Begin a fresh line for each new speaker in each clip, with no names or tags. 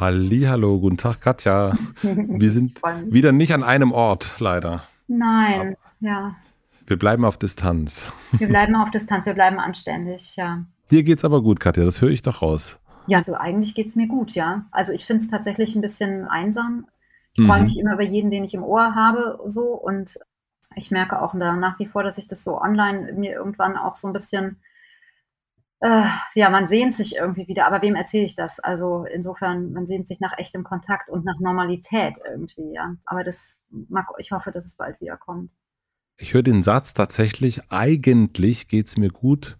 Hallo, guten Tag Katja. Wir sind wieder nicht an einem Ort, leider.
Nein, ja.
Wir bleiben auf Distanz.
Wir bleiben auf Distanz, wir bleiben anständig, ja.
Dir geht's aber gut, Katja, das höre ich doch raus.
Ja, also eigentlich geht's mir gut, ja. Also ich finde es tatsächlich ein bisschen einsam. Ich freue mhm. mich immer über jeden, den ich im Ohr habe, so. Und ich merke auch nach wie vor, dass ich das so online mir irgendwann auch so ein bisschen äh, ja, man sehnt sich irgendwie wieder, aber wem erzähle ich das? Also insofern, man sehnt sich nach echtem Kontakt und nach Normalität irgendwie, ja. Aber das mag, ich hoffe, dass es bald wiederkommt.
Ich höre den Satz tatsächlich, eigentlich geht es mir gut,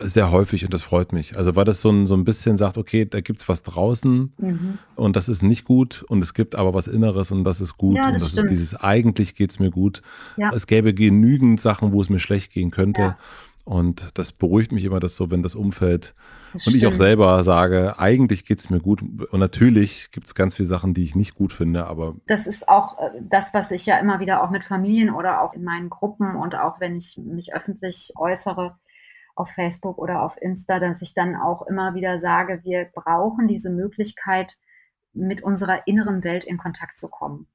sehr häufig und das freut mich. Also weil das so ein, so ein bisschen sagt, okay, da gibt es was draußen mhm. und das ist nicht gut und es gibt aber was Inneres und das ist gut
ja, das
und das
stimmt.
ist dieses eigentlich geht es mir gut.
Ja.
Es gäbe genügend Sachen, wo es mir schlecht gehen könnte. Ja. Und das beruhigt mich immer, dass so, wenn das Umfeld das und ich auch selber sage, eigentlich geht es mir gut. Und natürlich gibt es ganz viele Sachen, die ich nicht gut finde, aber.
Das ist auch äh, das, was ich ja immer wieder auch mit Familien oder auch in meinen Gruppen und auch wenn ich mich öffentlich äußere auf Facebook oder auf Insta, dass ich dann auch immer wieder sage, wir brauchen diese Möglichkeit, mit unserer inneren Welt in Kontakt zu kommen.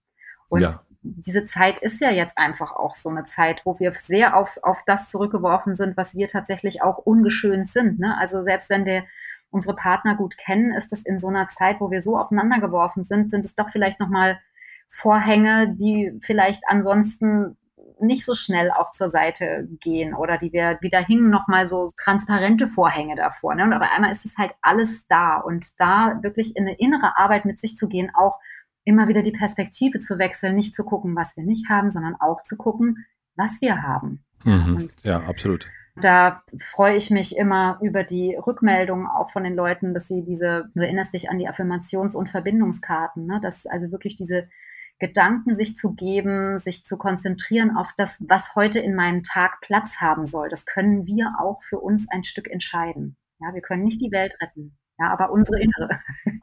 Und ja. diese Zeit ist ja jetzt einfach auch so eine Zeit, wo wir sehr auf, auf das zurückgeworfen sind, was wir tatsächlich auch ungeschönt sind. Ne? Also selbst wenn wir unsere Partner gut kennen, ist es in so einer Zeit, wo wir so aufeinander geworfen sind, sind es doch vielleicht nochmal Vorhänge, die vielleicht ansonsten nicht so schnell auch zur Seite gehen oder die wir wieder hingen nochmal so transparente Vorhänge davor. Ne? Und aber einmal ist es halt alles da und da wirklich in eine innere Arbeit mit sich zu gehen, auch immer wieder die Perspektive zu wechseln, nicht zu gucken, was wir nicht haben, sondern auch zu gucken, was wir haben.
Mhm. ja, absolut.
Da freue ich mich immer über die Rückmeldungen auch von den Leuten, dass sie diese, du erinnerst dich an die Affirmations- und Verbindungskarten, ne? dass also wirklich diese Gedanken sich zu geben, sich zu konzentrieren auf das, was heute in meinem Tag Platz haben soll. Das können wir auch für uns ein Stück entscheiden. Ja, wir können nicht die Welt retten. Ja, aber unsere innere.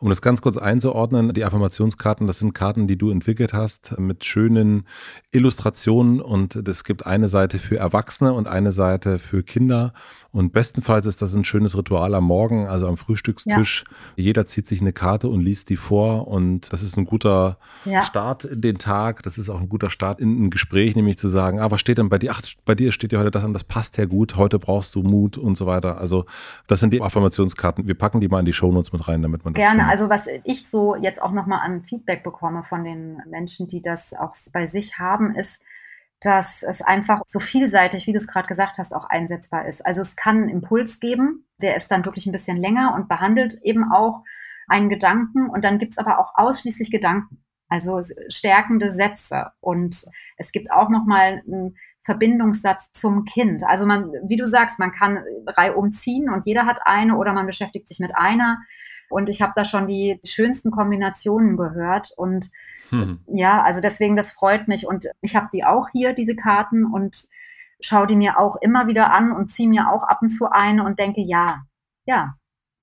Um das ganz kurz einzuordnen, die Affirmationskarten, das sind Karten, die du entwickelt hast mit schönen Illustrationen und es gibt eine Seite für Erwachsene und eine Seite für Kinder und bestenfalls ist das ein schönes Ritual am Morgen, also am Frühstückstisch. Ja. Jeder zieht sich eine Karte und liest die vor und das ist ein guter ja. Start in den Tag. Das ist auch ein guter Start in ein Gespräch, nämlich zu sagen, ah, was steht denn bei dir? Ach, bei dir steht ja heute das an, das passt ja gut. Heute brauchst du Mut und so weiter. Also das sind die Affirmationskarten. Wir packen die mal in die Shownotes mit rein, damit man
das Gerne. Also was ich so jetzt auch nochmal an Feedback bekomme von den Menschen, die das auch bei sich haben, ist, dass es einfach so vielseitig, wie du es gerade gesagt hast, auch einsetzbar ist. Also es kann einen Impuls geben, der ist dann wirklich ein bisschen länger und behandelt eben auch einen Gedanken und dann gibt es aber auch ausschließlich Gedanken. Also stärkende Sätze und es gibt auch noch mal einen Verbindungssatz zum Kind. Also man, wie du sagst, man kann reihum ziehen und jeder hat eine oder man beschäftigt sich mit einer. Und ich habe da schon die schönsten Kombinationen gehört. Und hm. ja, also deswegen, das freut mich. Und ich habe die auch hier, diese Karten, und schaue die mir auch immer wieder an und ziehe mir auch ab und zu eine und denke, ja, ja,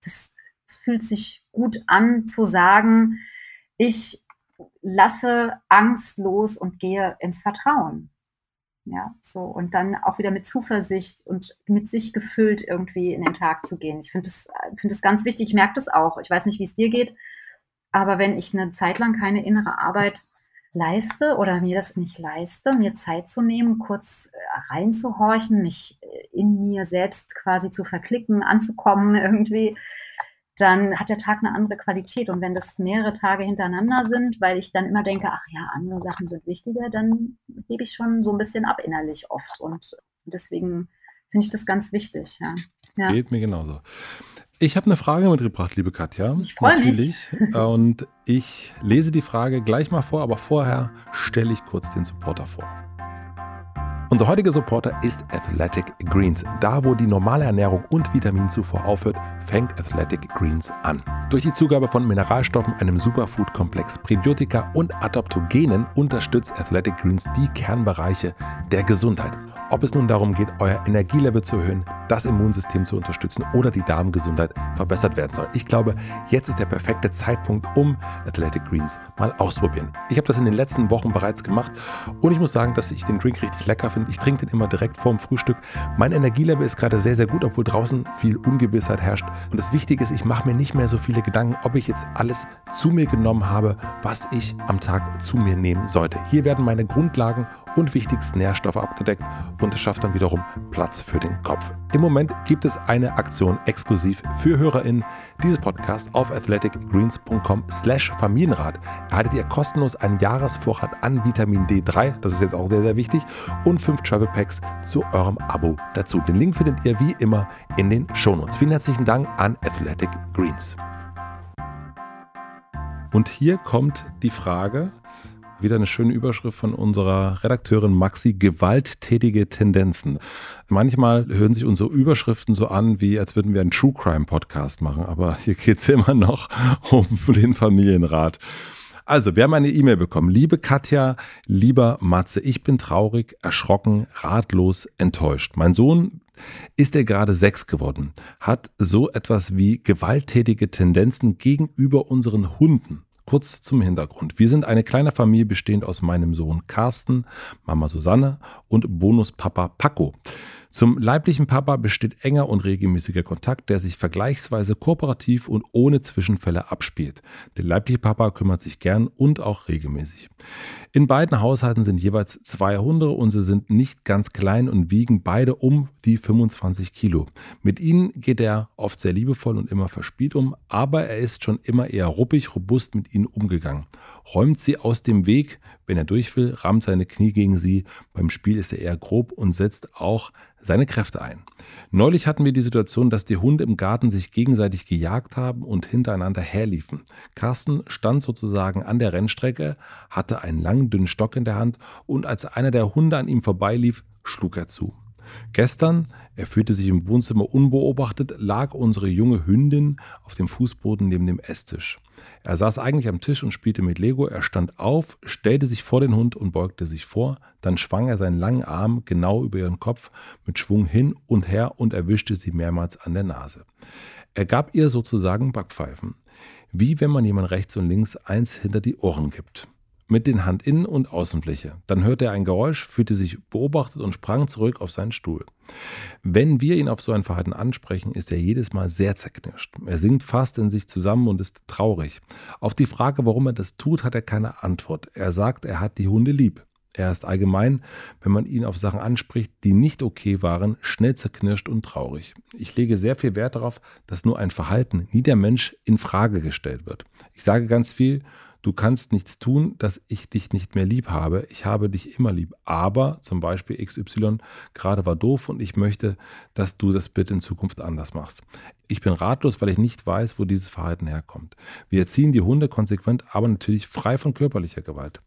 das, das fühlt sich gut an zu sagen, ich lasse Angst los und gehe ins Vertrauen. Ja, so. Und dann auch wieder mit Zuversicht und mit sich gefüllt irgendwie in den Tag zu gehen. Ich finde das, finde das ganz wichtig. Ich merke das auch. Ich weiß nicht, wie es dir geht. Aber wenn ich eine Zeit lang keine innere Arbeit leiste oder mir das nicht leiste, mir Zeit zu nehmen, kurz äh, reinzuhorchen, mich in mir selbst quasi zu verklicken, anzukommen irgendwie,
dann hat der Tag eine andere Qualität. Und wenn das mehrere Tage hintereinander sind, weil ich dann immer denke, ach ja, andere Sachen sind wichtiger, dann gebe ich schon so ein bisschen ab innerlich oft. Und deswegen finde ich das ganz wichtig. Ja.
ja. Geht mir genauso. Ich habe eine Frage mitgebracht, liebe Katja.
Ich freue mich.
Und ich lese die Frage gleich mal vor, aber vorher stelle ich kurz den Supporter vor. Unser heutiger Supporter ist Athletic Greens. Da, wo die normale Ernährung und Vitaminzufuhr aufhört, fängt Athletic Greens an. Durch die Zugabe von Mineralstoffen, einem Superfood-Komplex, Präbiotika und Adaptogenen unterstützt Athletic Greens die Kernbereiche der Gesundheit. Ob es nun darum geht, euer Energielevel zu erhöhen, das Immunsystem zu unterstützen oder die Darmgesundheit verbessert werden soll. Ich glaube, jetzt ist der perfekte Zeitpunkt, um Athletic Greens mal auszuprobieren. Ich habe das in den letzten Wochen bereits gemacht und ich muss sagen, dass ich den Drink richtig lecker finde. Ich trinke den immer direkt vorm Frühstück. Mein Energielevel ist gerade sehr, sehr gut, obwohl draußen viel Ungewissheit herrscht. Und das Wichtige ist, ich mache mir nicht mehr so viele Gedanken, ob ich jetzt alles zu mir genommen habe, was ich am Tag zu mir nehmen sollte. Hier werden meine Grundlagen und wichtigsten Nährstoffe abgedeckt und es schafft dann wiederum Platz für den Kopf. Im Moment gibt es eine Aktion exklusiv für HörerInnen dieses Podcast auf athleticgreens.com slash Familienrat. Erhaltet ihr kostenlos einen Jahresvorrat an Vitamin D3, das ist jetzt auch sehr, sehr wichtig, und fünf Travel Packs zu eurem Abo dazu. Den Link findet ihr wie immer in den Shownotes. Vielen herzlichen Dank an Athletic Greens. Und hier kommt die Frage, wieder eine schöne Überschrift von unserer Redakteurin Maxi, gewalttätige Tendenzen. Manchmal hören sich unsere Überschriften so an, wie als würden wir einen True Crime Podcast machen, aber hier geht es immer noch um den Familienrat. Also, wir haben eine E-Mail bekommen. Liebe Katja, lieber Matze, ich bin traurig, erschrocken, ratlos, enttäuscht. Mein Sohn ist er gerade sechs geworden, hat so etwas wie gewalttätige Tendenzen gegenüber unseren Hunden. Kurz zum Hintergrund. Wir sind eine kleine Familie bestehend aus meinem Sohn Carsten, Mama Susanne und Bonuspapa Paco. Zum leiblichen Papa besteht enger und regelmäßiger Kontakt, der sich vergleichsweise kooperativ und ohne Zwischenfälle abspielt. Der leibliche Papa kümmert sich gern und auch regelmäßig. In beiden Haushalten sind jeweils zwei Hunde und sie sind nicht ganz klein und wiegen beide um die 25 Kilo. Mit ihnen geht er oft sehr liebevoll und immer verspielt um, aber er ist schon immer eher ruppig, robust mit ihnen umgegangen. Räumt sie aus dem Weg, wenn er durch will, rammt seine Knie gegen sie. Beim Spiel ist er eher grob und setzt auch seine Kräfte ein. Neulich hatten wir die Situation, dass die Hunde im Garten sich gegenseitig gejagt haben und hintereinander herliefen. Carsten stand sozusagen an der Rennstrecke, hatte einen langen, dünnen Stock in der Hand und als einer der Hunde an ihm vorbeilief, schlug er zu. Gestern, er fühlte sich im Wohnzimmer unbeobachtet, lag unsere junge Hündin auf dem Fußboden neben dem Esstisch. Er saß eigentlich am Tisch und spielte mit Lego. Er stand auf, stellte sich vor den Hund und beugte sich vor. Dann schwang er seinen langen Arm genau über ihren Kopf mit Schwung hin und her und erwischte sie mehrmals an der Nase. Er gab ihr sozusagen Backpfeifen. Wie wenn man jemand rechts und links eins hinter die Ohren gibt mit den Handinnen- und Außenfläche. Dann hörte er ein Geräusch, fühlte sich beobachtet und sprang zurück auf seinen Stuhl. Wenn wir ihn auf so ein Verhalten ansprechen, ist er jedes Mal sehr zerknirscht. Er sinkt fast in sich zusammen und ist traurig. Auf die Frage, warum er das tut, hat er keine Antwort. Er sagt, er hat die Hunde lieb. Er ist allgemein, wenn man ihn auf Sachen anspricht, die nicht okay waren, schnell zerknirscht und traurig. Ich lege sehr viel Wert darauf, dass nur ein Verhalten, nie der Mensch, in Frage gestellt wird. Ich sage ganz viel, du kannst nichts tun, dass ich dich nicht mehr lieb habe. Ich habe dich immer lieb. Aber zum Beispiel XY gerade war doof und ich möchte, dass du das bitte in Zukunft anders machst. Ich bin ratlos, weil ich nicht weiß, wo dieses Verhalten herkommt. Wir erziehen die Hunde konsequent, aber natürlich frei von körperlicher Gewalt.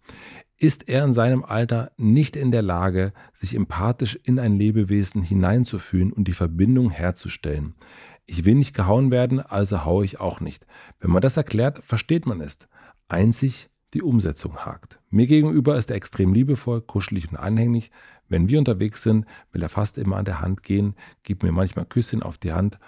Ist er in seinem Alter nicht in der Lage, sich empathisch in ein Lebewesen hineinzufühlen und die Verbindung herzustellen? Ich will nicht gehauen werden, also haue ich auch nicht. Wenn man das erklärt, versteht man es einzig die Umsetzung hakt. Mir gegenüber ist er extrem liebevoll, kuschelig und anhänglich. Wenn wir unterwegs sind, will er fast immer an der Hand gehen, gibt mir manchmal Küsschen auf die Hand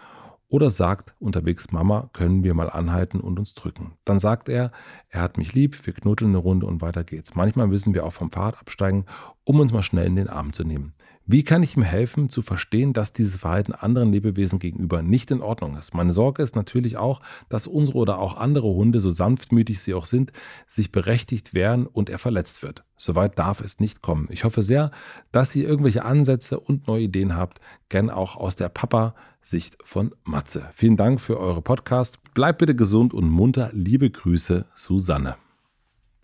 oder sagt unterwegs, Mama, können wir mal anhalten und uns drücken. Dann sagt er, er hat mich lieb, wir knuddeln eine Runde und weiter geht's. Manchmal müssen wir auch vom Fahrrad absteigen, um uns mal schnell in den Arm zu nehmen. Wie kann ich ihm helfen zu verstehen, dass dieses Verhalten anderen Lebewesen gegenüber nicht in Ordnung ist? Meine Sorge ist natürlich auch, dass unsere oder auch andere Hunde, so sanftmütig sie auch sind, sich berechtigt wehren und er verletzt wird. Soweit darf es nicht kommen. Ich hoffe sehr, dass ihr irgendwelche Ansätze und neue Ideen habt, gern auch aus der Papa-Sicht von Matze. Vielen Dank für eure Podcast. Bleibt bitte gesund und munter. Liebe Grüße, Susanne.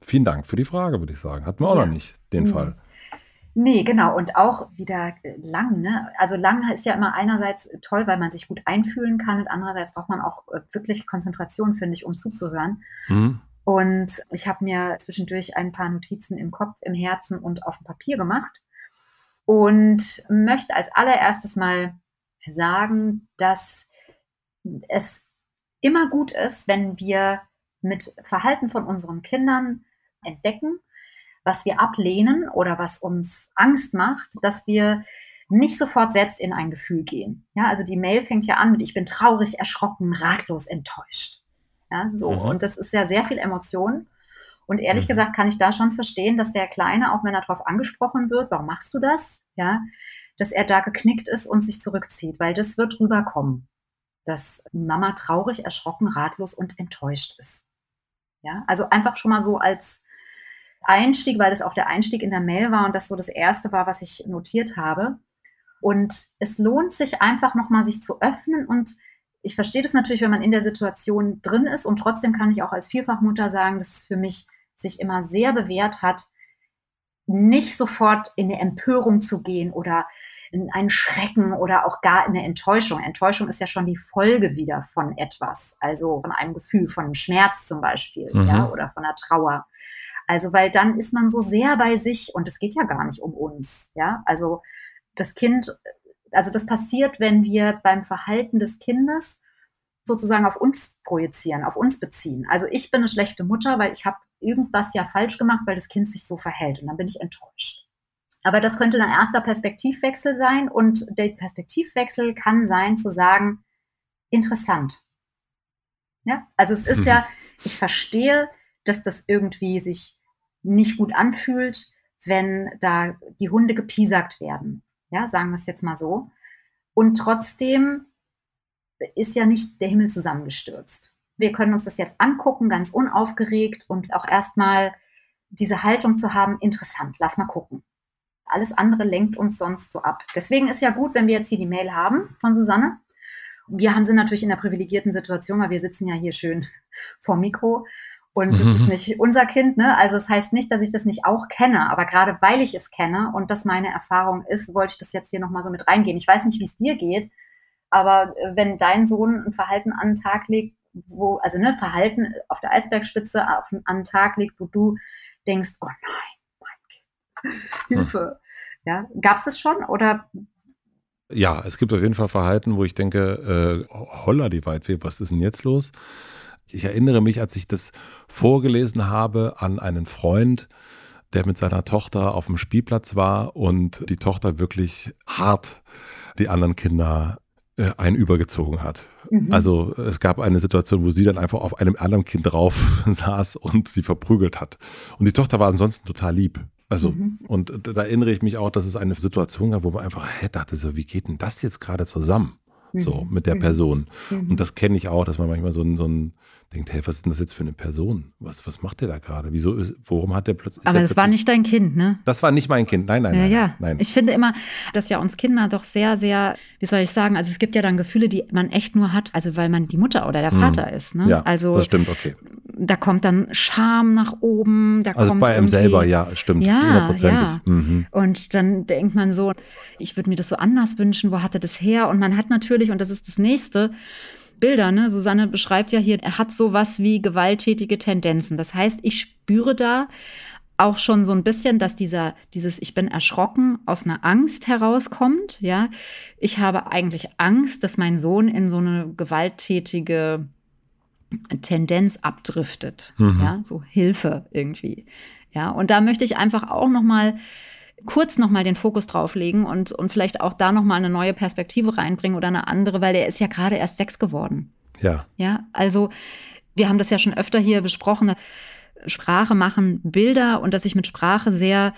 Vielen Dank für die Frage, würde ich sagen. Hatten wir auch ja. noch nicht den mhm. Fall.
Nee, genau. Und auch wieder lang. Ne? Also lang ist ja immer einerseits toll, weil man sich gut einfühlen kann und andererseits braucht man auch äh, wirklich Konzentration, finde ich, um zuzuhören. Mhm. Und ich habe mir zwischendurch ein paar Notizen im Kopf, im Herzen und auf dem Papier gemacht und möchte als allererstes mal sagen, dass es immer gut ist, wenn wir mit Verhalten von unseren Kindern entdecken, was wir ablehnen oder was uns Angst macht, dass wir nicht sofort selbst in ein Gefühl gehen. Ja, also die Mail fängt ja an mit ich bin traurig, erschrocken, ratlos, enttäuscht. Ja, so mhm. und das ist ja sehr viel Emotion. Und ehrlich mhm. gesagt kann ich da schon verstehen, dass der Kleine, auch wenn er darauf angesprochen wird, warum machst du das? Ja, dass er da geknickt ist und sich zurückzieht, weil das wird rüberkommen, dass Mama traurig, erschrocken, ratlos und enttäuscht ist. Ja, also einfach schon mal so als Einstieg, weil das auch der Einstieg in der Mail war und das so das erste war, was ich notiert habe. Und es lohnt sich einfach nochmal, sich zu öffnen und ich verstehe das natürlich, wenn man in der Situation drin ist und trotzdem kann ich auch als Vierfachmutter sagen, dass es für mich sich immer sehr bewährt hat, nicht sofort in eine Empörung zu gehen oder in einen Schrecken oder auch gar in eine Enttäuschung. Enttäuschung ist ja schon die Folge wieder von etwas, also von einem Gefühl, von einem Schmerz zum Beispiel, mhm. ja, oder von einer Trauer. Also, weil dann ist man so sehr bei sich und es geht ja gar nicht um uns, ja. Also, das Kind, also das passiert, wenn wir beim Verhalten des Kindes sozusagen auf uns projizieren, auf uns beziehen. Also ich bin eine schlechte Mutter, weil ich habe irgendwas ja falsch gemacht, weil das Kind sich so verhält und dann bin ich enttäuscht. Aber das könnte ein erster Perspektivwechsel sein und der Perspektivwechsel kann sein zu sagen, interessant. Ja, also es ist ja, ich verstehe, dass das irgendwie sich nicht gut anfühlt, wenn da die Hunde gepiesackt werden. Ja, sagen wir es jetzt mal so. Und trotzdem ist ja nicht der Himmel zusammengestürzt. Wir können uns das jetzt angucken, ganz unaufgeregt und auch erstmal diese Haltung zu haben, interessant, lass mal gucken. Alles andere lenkt uns sonst so ab. Deswegen ist ja gut, wenn wir jetzt hier die Mail haben von Susanne. Wir haben sie natürlich in der privilegierten Situation, weil wir sitzen ja hier schön vor Mikro und es ist mhm. nicht unser Kind, ne? Also es das heißt nicht, dass ich das nicht auch kenne, aber gerade weil ich es kenne und das meine Erfahrung ist, wollte ich das jetzt hier nochmal so mit reingeben. Ich weiß nicht, wie es dir geht, aber äh, wenn dein Sohn ein Verhalten an den Tag legt, wo, also ne, Verhalten auf der Eisbergspitze auf, an den Tag legt, wo du denkst, oh nein, Hilfe. Ja, gab es das schon oder?
Ja, es gibt auf jeden Fall Verhalten, wo ich denke, äh, holla die Weitweh, was ist denn jetzt los? Ich erinnere mich, als ich das vorgelesen habe an einen Freund, der mit seiner Tochter auf dem Spielplatz war und die Tochter wirklich hart die anderen Kinder äh, einen übergezogen hat. Mhm. Also es gab eine Situation, wo sie dann einfach auf einem anderen Kind drauf saß und sie verprügelt hat. Und die Tochter war ansonsten total lieb. Also, mhm. und da erinnere ich mich auch, dass es eine Situation gab, wo man einfach hä, dachte, so, wie geht denn das jetzt gerade zusammen? So, mhm. mit der mhm. Person. Und das kenne ich auch, dass man manchmal so ein, so ein denkt, hey, was ist denn das jetzt für eine Person? Was, was macht der da gerade? Wieso ist, worum hat der plötzlich.
Aber
das
war nicht dein Kind, ne?
Das war nicht mein Kind, nein, nein,
ja,
nein,
ja.
nein.
Ich finde immer, dass ja uns Kinder doch sehr, sehr, wie soll ich sagen, also es gibt ja dann Gefühle, die man echt nur hat, also weil man die Mutter oder der mhm. Vater mhm. ist, ne?
Ja, also, das stimmt, okay.
Da kommt dann Scham nach oben, da
also
kommt
bei einem selber, ja, stimmt,
ja, ja. Mhm. Und dann denkt man so, ich würde mir das so anders wünschen, wo hatte das her? Und man hat natürlich, und das ist das Nächste, Bilder, ne? Susanne beschreibt ja hier, er hat sowas wie gewalttätige Tendenzen. Das heißt, ich spüre da auch schon so ein bisschen, dass dieser, dieses Ich bin erschrocken aus einer Angst herauskommt, ja. Ich habe eigentlich Angst, dass mein Sohn in so eine gewalttätige Tendenz abdriftet, mhm. ja, so Hilfe irgendwie. Ja, und da möchte ich einfach auch noch mal kurz nochmal den Fokus drauflegen und, und vielleicht auch da nochmal eine neue Perspektive reinbringen oder eine andere, weil der ist ja gerade erst sechs geworden.
Ja.
Ja, also wir haben das ja schon öfter hier besprochen. Sprache machen Bilder und dass ich mit Sprache sehr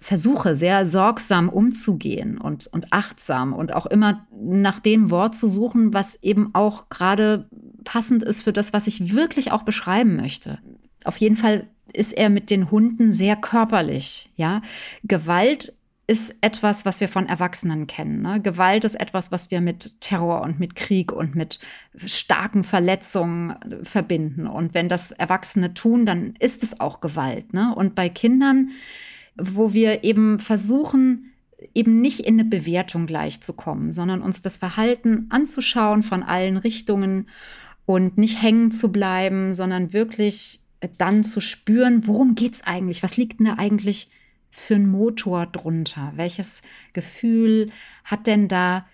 versuche, sehr sorgsam umzugehen und, und achtsam und auch immer nach dem Wort zu suchen, was eben auch gerade passend ist für das, was ich wirklich auch beschreiben möchte. Auf jeden Fall ist er mit den Hunden sehr körperlich, ja. Gewalt ist etwas, was wir von Erwachsenen kennen. Ne? Gewalt ist etwas, was wir mit Terror und mit Krieg und mit starken Verletzungen verbinden. Und wenn das Erwachsene tun, dann ist es auch Gewalt. Ne? Und bei Kindern, wo wir eben versuchen, eben nicht in eine Bewertung gleich zu kommen, sondern uns das Verhalten anzuschauen von allen Richtungen und nicht hängen zu bleiben, sondern wirklich dann zu spüren, worum geht es eigentlich? Was liegt denn da eigentlich für ein Motor drunter? Welches Gefühl hat denn da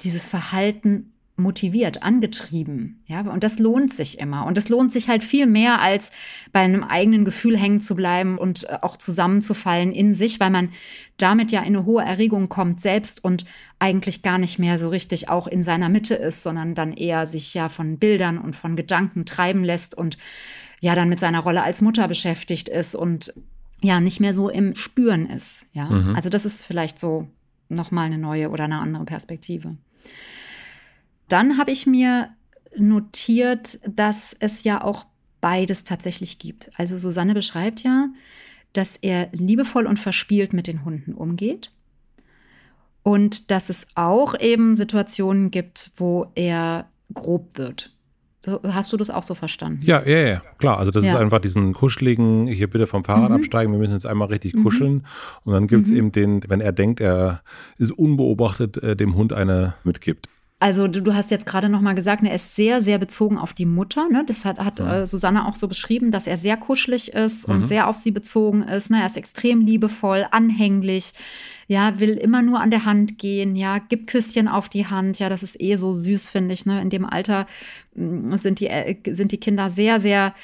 dieses Verhalten motiviert, angetrieben. Ja, und das lohnt sich immer. Und es lohnt sich halt viel mehr, als bei einem eigenen Gefühl hängen zu bleiben und äh, auch zusammenzufallen in sich, weil man damit ja in eine hohe Erregung kommt selbst und eigentlich gar nicht mehr so richtig auch in seiner Mitte ist, sondern dann eher sich ja von Bildern und von Gedanken treiben lässt und ja dann mit seiner Rolle als Mutter beschäftigt ist und ja nicht mehr so im Spüren ist. Ja, mhm. also das ist vielleicht so nochmal eine neue oder eine andere Perspektive. Dann habe ich mir notiert, dass es ja auch beides tatsächlich gibt. Also Susanne beschreibt ja, dass er liebevoll und verspielt mit den Hunden umgeht und dass es auch eben Situationen gibt, wo er grob wird. Hast du das auch so verstanden?
Ja, ja, ja, klar. Also das ja. ist einfach diesen kuscheligen, hier bitte vom Fahrrad mhm. absteigen, wir müssen jetzt einmal richtig mhm. kuscheln. Und dann gibt es mhm. eben den, wenn er denkt, er ist unbeobachtet, äh, dem Hund eine mitgibt.
Also du, du hast jetzt gerade noch mal gesagt, ne, er ist sehr, sehr bezogen auf die Mutter. Ne? Das hat, hat ja. äh, Susanne auch so beschrieben, dass er sehr kuschelig ist und mhm. sehr auf sie bezogen ist. Ne? Er ist extrem liebevoll, anhänglich, ja, will immer nur an der Hand gehen, ja, gibt Küsschen auf die Hand. Ja, das ist eh so süß, finde ich. Ne? In dem Alter sind die, äh, sind die Kinder sehr, sehr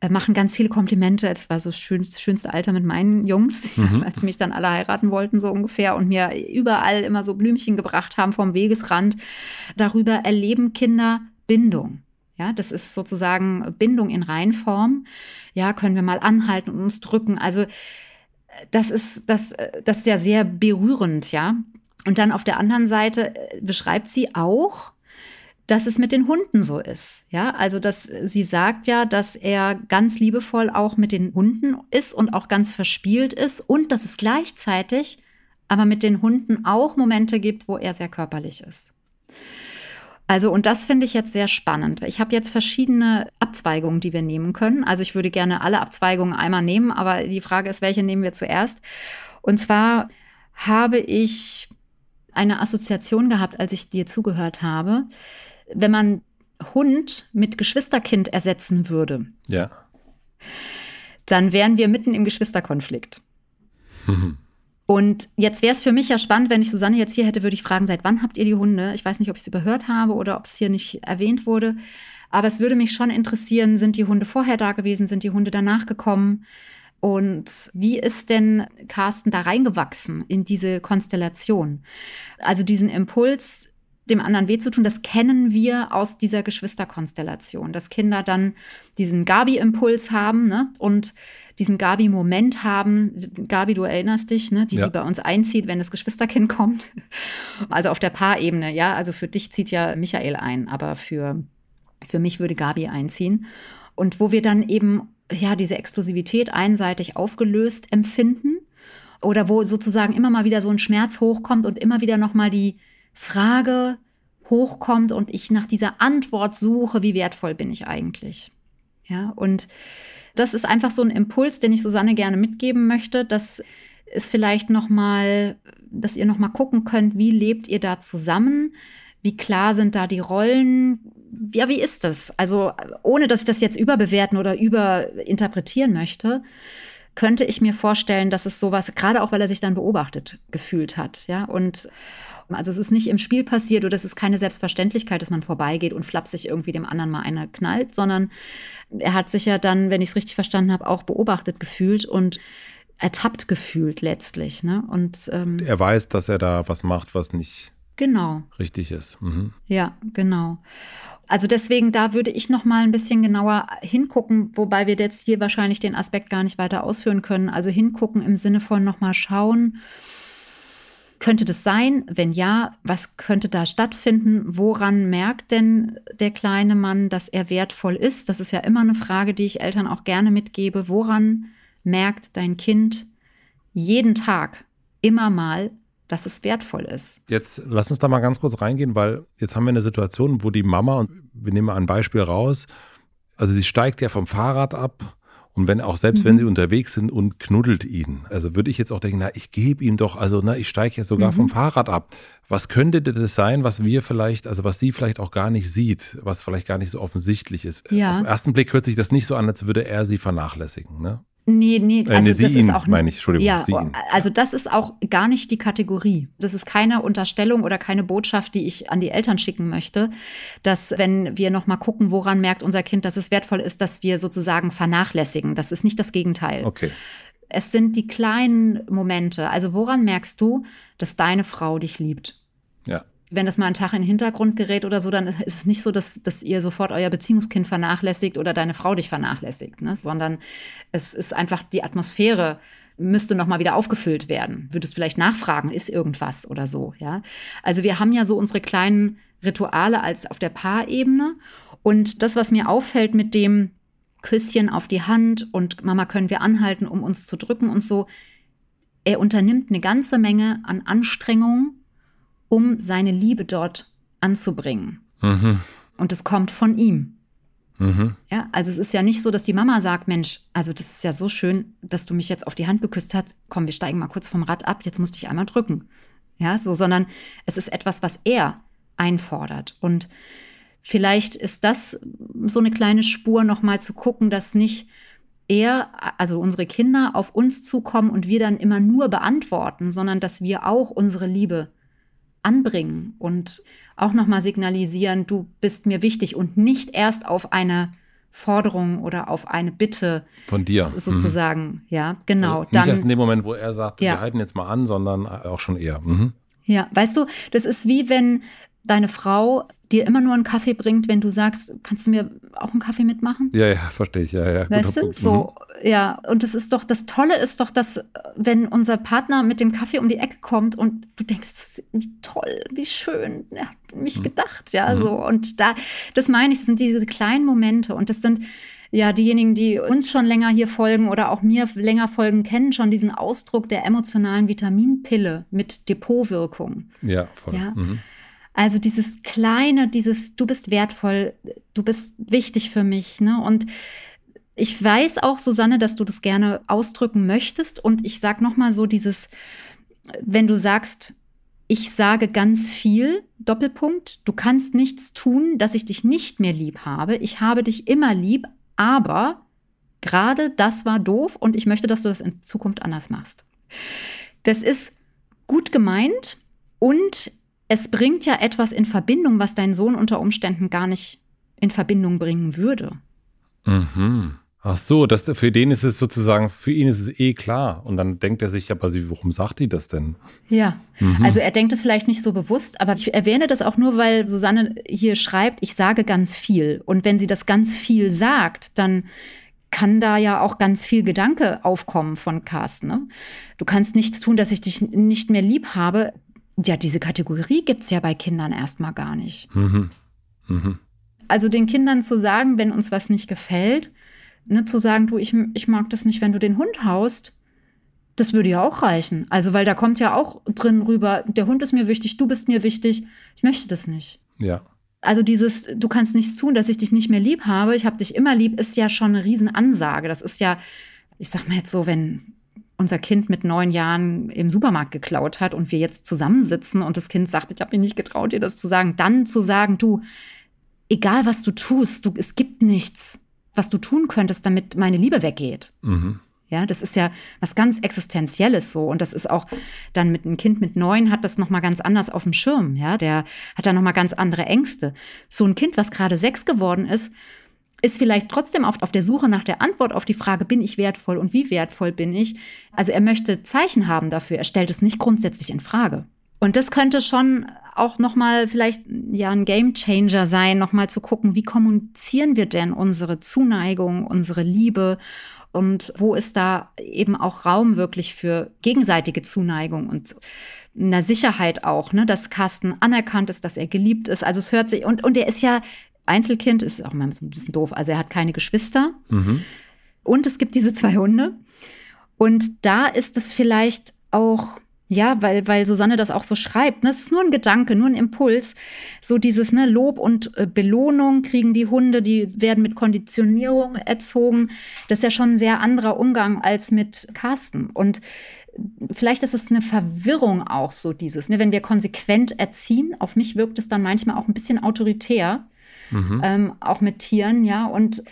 äh, machen ganz viele Komplimente. Das war so das schönste, schönste Alter mit meinen Jungs, mhm. als sie mich dann alle heiraten wollten, so ungefähr, und mir überall immer so Blümchen gebracht haben vom Wegesrand. Darüber erleben Kinder Bindung. Ja, das ist sozusagen Bindung in Reinform. Ja, können wir mal anhalten und uns drücken. Also, das ist, das, das ist ja sehr berührend, ja. Und dann auf der anderen Seite äh, beschreibt sie auch, dass es mit den Hunden so ist. Ja, also dass sie sagt ja, dass er ganz liebevoll auch mit den Hunden ist und auch ganz verspielt ist und dass es gleichzeitig aber mit den Hunden auch Momente gibt, wo er sehr körperlich ist. Also, und das finde ich jetzt sehr spannend. Ich habe jetzt verschiedene Abzweigungen, die wir nehmen können. Also, ich würde gerne alle Abzweigungen einmal nehmen, aber die Frage ist, welche nehmen wir zuerst? Und zwar habe ich eine Assoziation gehabt, als ich dir zugehört habe wenn man Hund mit Geschwisterkind ersetzen würde,
ja.
dann wären wir mitten im Geschwisterkonflikt. Und jetzt wäre es für mich ja spannend, wenn ich Susanne jetzt hier hätte, würde ich fragen, seit wann habt ihr die Hunde? Ich weiß nicht, ob ich es überhört habe oder ob es hier nicht erwähnt wurde. Aber es würde mich schon interessieren, sind die Hunde vorher da gewesen? Sind die Hunde danach gekommen? Und wie ist denn Carsten da reingewachsen in diese Konstellation? Also diesen Impuls, dem anderen weh zu tun, das kennen wir aus dieser Geschwisterkonstellation, dass Kinder dann diesen Gabi-Impuls haben ne? und diesen Gabi-Moment haben. Gabi, du erinnerst dich, ne? die, ja. die bei uns einzieht, wenn das Geschwisterkind kommt. Also auf der Paarebene, ja. Also für dich zieht ja Michael ein, aber für, für mich würde Gabi einziehen. Und wo wir dann eben ja diese Exklusivität einseitig aufgelöst empfinden oder wo sozusagen immer mal wieder so ein Schmerz hochkommt und immer wieder noch mal die Frage hochkommt und ich nach dieser Antwort suche, wie wertvoll bin ich eigentlich? Ja, und das ist einfach so ein Impuls, den ich Susanne gerne mitgeben möchte, dass es vielleicht noch mal, dass ihr noch mal gucken könnt, wie lebt ihr da zusammen? Wie klar sind da die Rollen? Ja, wie ist das? Also, ohne dass ich das jetzt überbewerten oder überinterpretieren möchte, könnte ich mir vorstellen, dass es sowas, gerade auch weil er sich dann beobachtet gefühlt hat, ja, und also es ist nicht im Spiel passiert oder es ist keine Selbstverständlichkeit, dass man vorbeigeht und flapsig irgendwie dem anderen mal einer knallt, sondern er hat sich ja dann, wenn ich es richtig verstanden habe, auch beobachtet gefühlt und ertappt gefühlt letztlich. Ne? Und
ähm, er weiß, dass er da was macht, was nicht
genau
richtig ist. Mhm.
Ja, genau. Also deswegen, da würde ich noch mal ein bisschen genauer hingucken, wobei wir jetzt hier wahrscheinlich den Aspekt gar nicht weiter ausführen können. Also hingucken im Sinne von noch mal schauen, könnte das sein? Wenn ja, was könnte da stattfinden? Woran merkt denn der kleine Mann, dass er wertvoll ist? Das ist ja immer eine Frage, die ich Eltern auch gerne mitgebe. Woran merkt dein Kind jeden Tag immer mal, dass es wertvoll ist?
Jetzt lass uns da mal ganz kurz reingehen, weil jetzt haben wir eine Situation, wo die Mama, und wir nehmen mal ein Beispiel raus, also sie steigt ja vom Fahrrad ab und wenn auch selbst mhm. wenn sie unterwegs sind und knuddelt ihn, also würde ich jetzt auch denken, na, ich gebe ihm doch, also na, ich steige ja sogar mhm. vom Fahrrad ab. Was könnte das sein, was wir vielleicht, also was sie vielleicht auch gar nicht sieht, was vielleicht gar nicht so offensichtlich ist? Ja. Auf den ersten Blick hört sich das nicht so an, als würde er sie vernachlässigen. Ne?
Nee, nee,
äh, also äh, nee, das ist auch meine ich, Entschuldigung.
Ja, also das ist auch gar nicht die Kategorie. Das ist keine Unterstellung oder keine Botschaft, die ich an die Eltern schicken möchte, dass wenn wir noch mal gucken, woran merkt unser Kind, dass es wertvoll ist, dass wir sozusagen vernachlässigen. Das ist nicht das Gegenteil.
Okay.
Es sind die kleinen Momente. Also woran merkst du, dass deine Frau dich liebt?
Ja
wenn das mal einen Tag in den Hintergrund gerät oder so, dann ist es nicht so, dass, dass ihr sofort euer Beziehungskind vernachlässigt oder deine Frau dich vernachlässigt, ne? sondern es ist einfach die Atmosphäre müsste noch mal wieder aufgefüllt werden. Würdest vielleicht nachfragen, ist irgendwas oder so, ja? Also wir haben ja so unsere kleinen Rituale als auf der Paarebene und das, was mir auffällt mit dem Küsschen auf die Hand und Mama können wir anhalten, um uns zu drücken und so, er unternimmt eine ganze Menge an Anstrengungen um seine Liebe dort anzubringen. Mhm. Und es kommt von ihm. Mhm. Ja, also es ist ja nicht so, dass die Mama sagt, Mensch, also das ist ja so schön, dass du mich jetzt auf die Hand geküsst hast. Komm, wir steigen mal kurz vom Rad ab. Jetzt musste ich einmal drücken. Ja, so, sondern es ist etwas, was er einfordert. Und vielleicht ist das so eine kleine Spur, nochmal zu gucken, dass nicht er, also unsere Kinder, auf uns zukommen und wir dann immer nur beantworten, sondern dass wir auch unsere Liebe anbringen und auch nochmal signalisieren, du bist mir wichtig und nicht erst auf eine Forderung oder auf eine Bitte
von dir
sozusagen. Mhm. Ja, genau.
Also nicht Dann, erst in dem Moment, wo er sagt, ja. wir halten jetzt mal an, sondern auch schon eher. Mhm.
Ja, weißt du, das ist wie wenn deine Frau dir immer nur einen Kaffee bringt, wenn du sagst, kannst du mir auch einen Kaffee mitmachen?
Ja, ja, verstehe ich. Ja, ja.
Weißt du, so, mhm. Ja. Und das ist doch, das Tolle ist doch, dass, wenn unser Partner mit dem Kaffee um die Ecke kommt und du denkst, wie toll, wie schön, er hat mich mhm. gedacht, ja, mhm. so. Und da, das meine ich, das sind diese kleinen Momente und das sind, ja, diejenigen, die uns schon länger hier folgen oder auch mir länger folgen, kennen schon diesen Ausdruck der emotionalen Vitaminpille mit Depotwirkung.
Ja, voll.
Ja? Mhm. Also dieses kleine, dieses du bist wertvoll, du bist wichtig für mich, ne? Und ich weiß auch, Susanne, dass du das gerne ausdrücken möchtest. Und ich sag noch mal so dieses, wenn du sagst, ich sage ganz viel, Doppelpunkt, du kannst nichts tun, dass ich dich nicht mehr lieb habe. Ich habe dich immer lieb, aber gerade das war doof und ich möchte, dass du das in Zukunft anders machst. Das ist gut gemeint und es bringt ja etwas in Verbindung, was dein Sohn unter Umständen gar nicht in Verbindung bringen würde.
Mhm. Ach so, das, für den ist es sozusagen, für ihn ist es eh klar. Und dann denkt er sich, aber sie, warum sagt die das denn?
Ja, mhm. also er denkt es vielleicht nicht so bewusst, aber ich erwähne das auch nur, weil Susanne hier schreibt, ich sage ganz viel. Und wenn sie das ganz viel sagt, dann kann da ja auch ganz viel Gedanke aufkommen von Carsten. Ne? Du kannst nichts tun, dass ich dich nicht mehr lieb habe ja, diese Kategorie gibt es ja bei Kindern erstmal gar nicht. Mhm. Mhm. Also den Kindern zu sagen, wenn uns was nicht gefällt, ne, zu sagen, du, ich, ich mag das nicht, wenn du den Hund haust, das würde ja auch reichen. Also, weil da kommt ja auch drin rüber, der Hund ist mir wichtig, du bist mir wichtig, ich möchte das nicht.
Ja.
Also dieses, du kannst nichts tun, dass ich dich nicht mehr lieb habe, ich habe dich immer lieb, ist ja schon eine Riesenansage. Das ist ja, ich sag mal jetzt so, wenn unser Kind mit neun Jahren im Supermarkt geklaut hat und wir jetzt zusammensitzen und das Kind sagt, ich habe mich nicht getraut, dir das zu sagen, dann zu sagen, du, egal was du tust, du, es gibt nichts, was du tun könntest, damit meine Liebe weggeht. Mhm. Ja, das ist ja was ganz Existenzielles so. Und das ist auch dann mit einem Kind mit neun hat das nochmal ganz anders auf dem Schirm. Ja, der hat da nochmal ganz andere Ängste. So ein Kind, was gerade sechs geworden ist, ist vielleicht trotzdem oft auf der Suche nach der Antwort auf die Frage, bin ich wertvoll und wie wertvoll bin ich? Also er möchte Zeichen haben dafür, er stellt es nicht grundsätzlich in Frage. Und das könnte schon auch nochmal vielleicht ja ein Game Changer sein, nochmal zu gucken, wie kommunizieren wir denn unsere Zuneigung, unsere Liebe und wo ist da eben auch Raum wirklich für gegenseitige Zuneigung und einer Sicherheit auch, ne, dass Carsten anerkannt ist, dass er geliebt ist. Also es hört sich, und, und er ist ja Einzelkind, ist auch mal ein bisschen doof, also er hat keine Geschwister. Mhm. Und es gibt diese zwei Hunde. Und da ist es vielleicht auch ja, weil, weil Susanne das auch so schreibt. Ne? Es ist nur ein Gedanke, nur ein Impuls. So dieses ne, Lob und äh, Belohnung kriegen die Hunde, die werden mit Konditionierung erzogen. Das ist ja schon ein sehr anderer Umgang als mit Carsten. Und vielleicht ist es eine Verwirrung auch so dieses, ne? wenn wir konsequent erziehen. Auf mich wirkt es dann manchmal auch ein bisschen autoritär, mhm. ähm, auch mit Tieren, ja. Und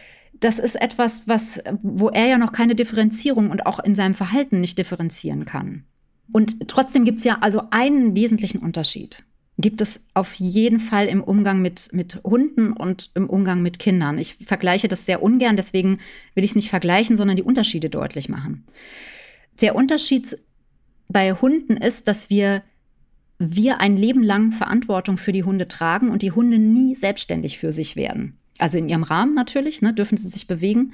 das ist etwas, was, wo er ja noch keine Differenzierung und auch in seinem Verhalten nicht differenzieren kann. Und trotzdem gibt es ja also einen wesentlichen Unterschied. Gibt es auf jeden Fall im Umgang mit, mit Hunden und im Umgang mit Kindern. Ich vergleiche das sehr ungern, deswegen will ich es nicht vergleichen, sondern die Unterschiede deutlich machen. Der Unterschied bei Hunden ist, dass wir, wir ein Leben lang Verantwortung für die Hunde tragen und die Hunde nie selbstständig für sich werden. Also in ihrem Rahmen natürlich, ne, dürfen sie sich bewegen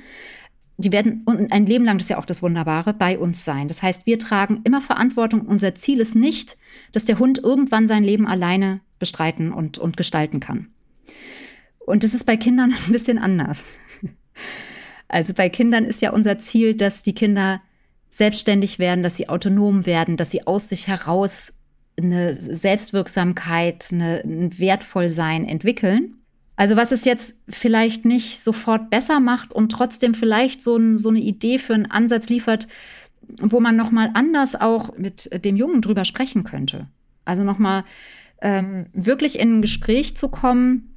die werden ein Leben lang, das ist ja auch das Wunderbare, bei uns sein. Das heißt, wir tragen immer Verantwortung. Unser Ziel ist nicht, dass der Hund irgendwann sein Leben alleine bestreiten und, und gestalten kann. Und das ist bei Kindern ein bisschen anders. Also bei Kindern ist ja unser Ziel, dass die Kinder selbstständig werden, dass sie autonom werden, dass sie aus sich heraus eine Selbstwirksamkeit, eine, ein Wertvollsein entwickeln. Also was es jetzt vielleicht nicht sofort besser macht und trotzdem vielleicht so, ein, so eine Idee für einen Ansatz liefert, wo man noch mal anders auch mit dem Jungen drüber sprechen könnte. Also noch mal ähm, wirklich in ein Gespräch zu kommen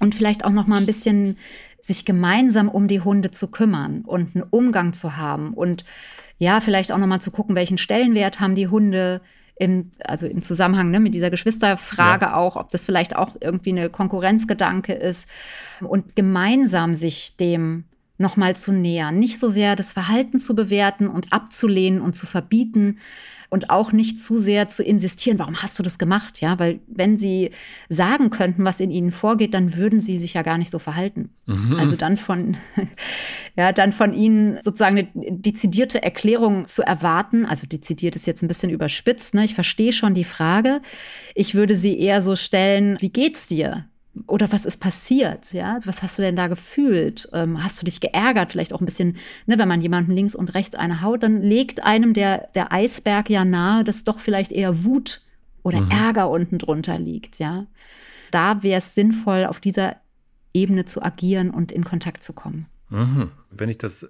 und vielleicht auch noch mal ein bisschen sich gemeinsam um die Hunde zu kümmern und einen Umgang zu haben und ja, vielleicht auch noch mal zu gucken, welchen Stellenwert haben die Hunde im, also im Zusammenhang ne, mit dieser Geschwisterfrage ja. auch, ob das vielleicht auch irgendwie eine Konkurrenzgedanke ist und gemeinsam sich dem nochmal zu nähern. Nicht so sehr das Verhalten zu bewerten und abzulehnen und zu verbieten, und auch nicht zu sehr zu insistieren, warum hast du das gemacht? Ja, weil wenn sie sagen könnten, was in ihnen vorgeht, dann würden sie sich ja gar nicht so verhalten. Mhm. Also dann von, ja, dann von ihnen sozusagen eine dezidierte Erklärung zu erwarten. Also dezidiert ist jetzt ein bisschen überspitzt. Ne? Ich verstehe schon die Frage. Ich würde sie eher so stellen, wie geht's dir? Oder was ist passiert? Ja, was hast du denn da gefühlt? Ähm, hast du dich geärgert? Vielleicht auch ein bisschen, ne, wenn man jemanden links und rechts eine haut, dann legt einem der, der Eisberg ja nahe, dass doch vielleicht eher Wut oder mhm. Ärger unten drunter liegt. Ja, da wäre es sinnvoll, auf dieser Ebene zu agieren und in Kontakt zu kommen.
Mhm. Wenn ich das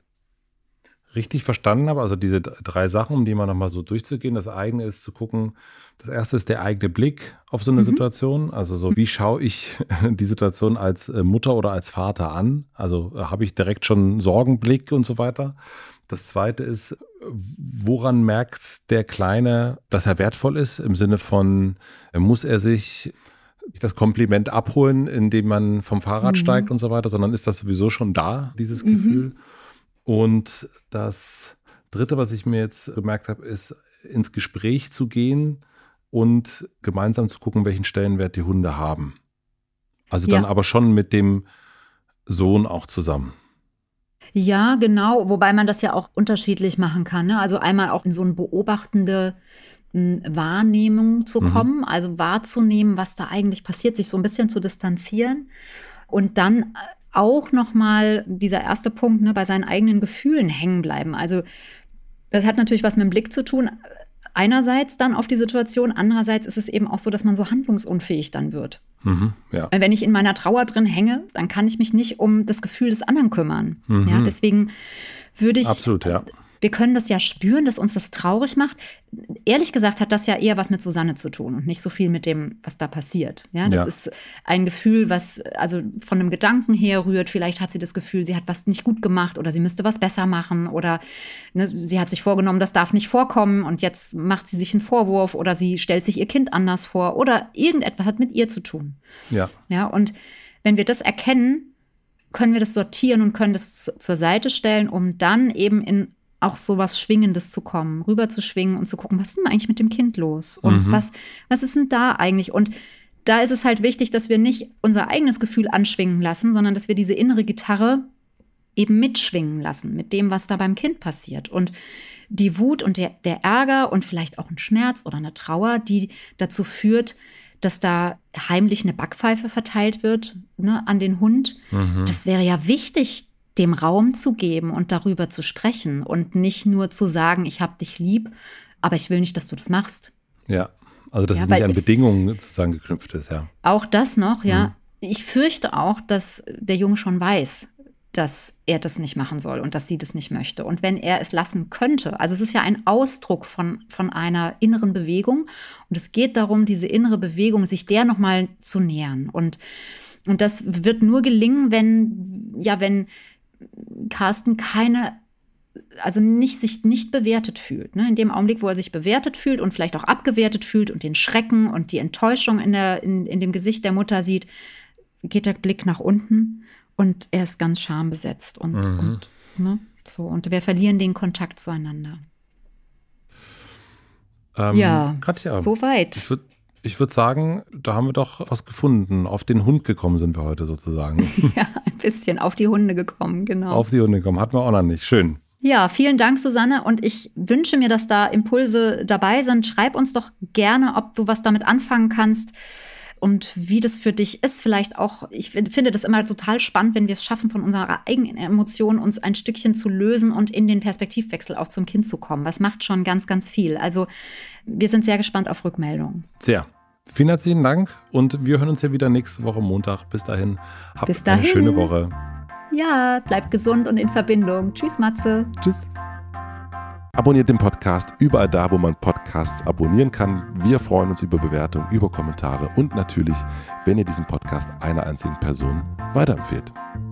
richtig verstanden habe, also diese drei Sachen, um die mal nochmal so durchzugehen, das eigene ist zu gucken, das erste ist der eigene Blick auf so eine mhm. Situation. Also so, wie schaue ich die Situation als äh, Mutter oder als Vater an? Also äh, habe ich direkt schon einen Sorgenblick und so weiter. Das zweite ist, woran merkt der Kleine, dass er wertvoll ist? Im Sinne von, muss er sich das Kompliment abholen, indem man vom Fahrrad mhm. steigt und so weiter, sondern ist das sowieso schon da, dieses mhm. Gefühl? Und das dritte, was ich mir jetzt gemerkt habe, ist, ins Gespräch zu gehen und gemeinsam zu gucken, welchen Stellenwert die Hunde haben. Also dann ja. aber schon mit dem Sohn auch zusammen.
Ja, genau, wobei man das ja auch unterschiedlich machen kann. Ne? Also einmal auch in so eine beobachtende hm, Wahrnehmung zu mhm. kommen, also wahrzunehmen, was da eigentlich passiert, sich so ein bisschen zu distanzieren und dann äh, auch noch mal dieser erste Punkt ne, bei seinen eigenen Gefühlen hängen bleiben. Also das hat natürlich was mit dem Blick zu tun einerseits dann auf die Situation, andererseits ist es eben auch so, dass man so handlungsunfähig dann wird. Mhm, ja. Wenn ich in meiner Trauer drin hänge, dann kann ich mich nicht um das Gefühl des anderen kümmern. Mhm. Ja, deswegen würde ich
Absolut, ja
wir können das ja spüren, dass uns das traurig macht. Ehrlich gesagt hat das ja eher was mit Susanne zu tun und nicht so viel mit dem, was da passiert. Ja, das ja. ist ein Gefühl, was also von einem Gedanken herrührt. Vielleicht hat sie das Gefühl, sie hat was nicht gut gemacht oder sie müsste was besser machen oder ne, sie hat sich vorgenommen, das darf nicht vorkommen und jetzt macht sie sich einen Vorwurf oder sie stellt sich ihr Kind anders vor oder irgendetwas hat mit ihr zu tun.
Ja.
Ja, und wenn wir das erkennen, können wir das sortieren und können das zur Seite stellen, um dann eben in auch so was Schwingendes zu kommen, rüber zu schwingen und zu gucken, was ist denn eigentlich mit dem Kind los? Und mhm. was, was ist denn da eigentlich? Und da ist es halt wichtig, dass wir nicht unser eigenes Gefühl anschwingen lassen, sondern dass wir diese innere Gitarre eben mitschwingen lassen mit dem, was da beim Kind passiert. Und die Wut und der, der Ärger und vielleicht auch ein Schmerz oder eine Trauer, die dazu führt, dass da heimlich eine Backpfeife verteilt wird ne, an den Hund. Mhm. Das wäre ja wichtig, dem Raum zu geben und darüber zu sprechen und nicht nur zu sagen, ich habe dich lieb, aber ich will nicht, dass du das machst.
Ja, also dass ja, es nicht an Bedingungen sozusagen geknüpft ist, ja.
Auch das noch, ja. Mhm. Ich fürchte auch, dass der Junge schon weiß, dass er das nicht machen soll und dass sie das nicht möchte. Und wenn er es lassen könnte, also es ist ja ein Ausdruck von, von einer inneren Bewegung und es geht darum, diese innere Bewegung, sich der nochmal zu nähern. Und, und das wird nur gelingen, wenn, ja, wenn Carsten keine also nicht, sich nicht bewertet fühlt. Ne? In dem Augenblick, wo er sich bewertet fühlt und vielleicht auch abgewertet fühlt und den Schrecken und die Enttäuschung in, der, in, in dem Gesicht der Mutter sieht, geht der Blick nach unten und er ist ganz schambesetzt und, mhm. und ne, so. Und wir verlieren den Kontakt zueinander.
Ähm, ja, Katja, soweit. Ich würde ich würd sagen, da haben wir doch was gefunden. Auf den Hund gekommen sind wir heute sozusagen.
ja, ein bisschen auf die Hunde gekommen, genau.
Auf die Hunde gekommen, hatten wir auch noch nicht. Schön.
Ja, vielen Dank, Susanne. Und ich wünsche mir, dass da Impulse dabei sind. Schreib uns doch gerne, ob du was damit anfangen kannst und wie das für dich ist. Vielleicht auch, ich finde das immer total spannend, wenn wir es schaffen, von unserer eigenen Emotion uns ein Stückchen zu lösen und in den Perspektivwechsel auch zum Kind zu kommen. Das macht schon ganz, ganz viel. Also wir sind sehr gespannt auf Rückmeldungen.
Sehr. Vielen herzlichen Dank und wir hören uns ja wieder nächste Woche Montag. Bis dahin, habt Bis dahin. eine schöne Woche.
Ja, bleibt gesund und in Verbindung. Tschüss, Matze.
Tschüss. Abonniert den Podcast überall da, wo man Podcasts abonnieren kann. Wir freuen uns über Bewertungen, über Kommentare und natürlich, wenn ihr diesen Podcast einer einzigen Person weiterempfehlt.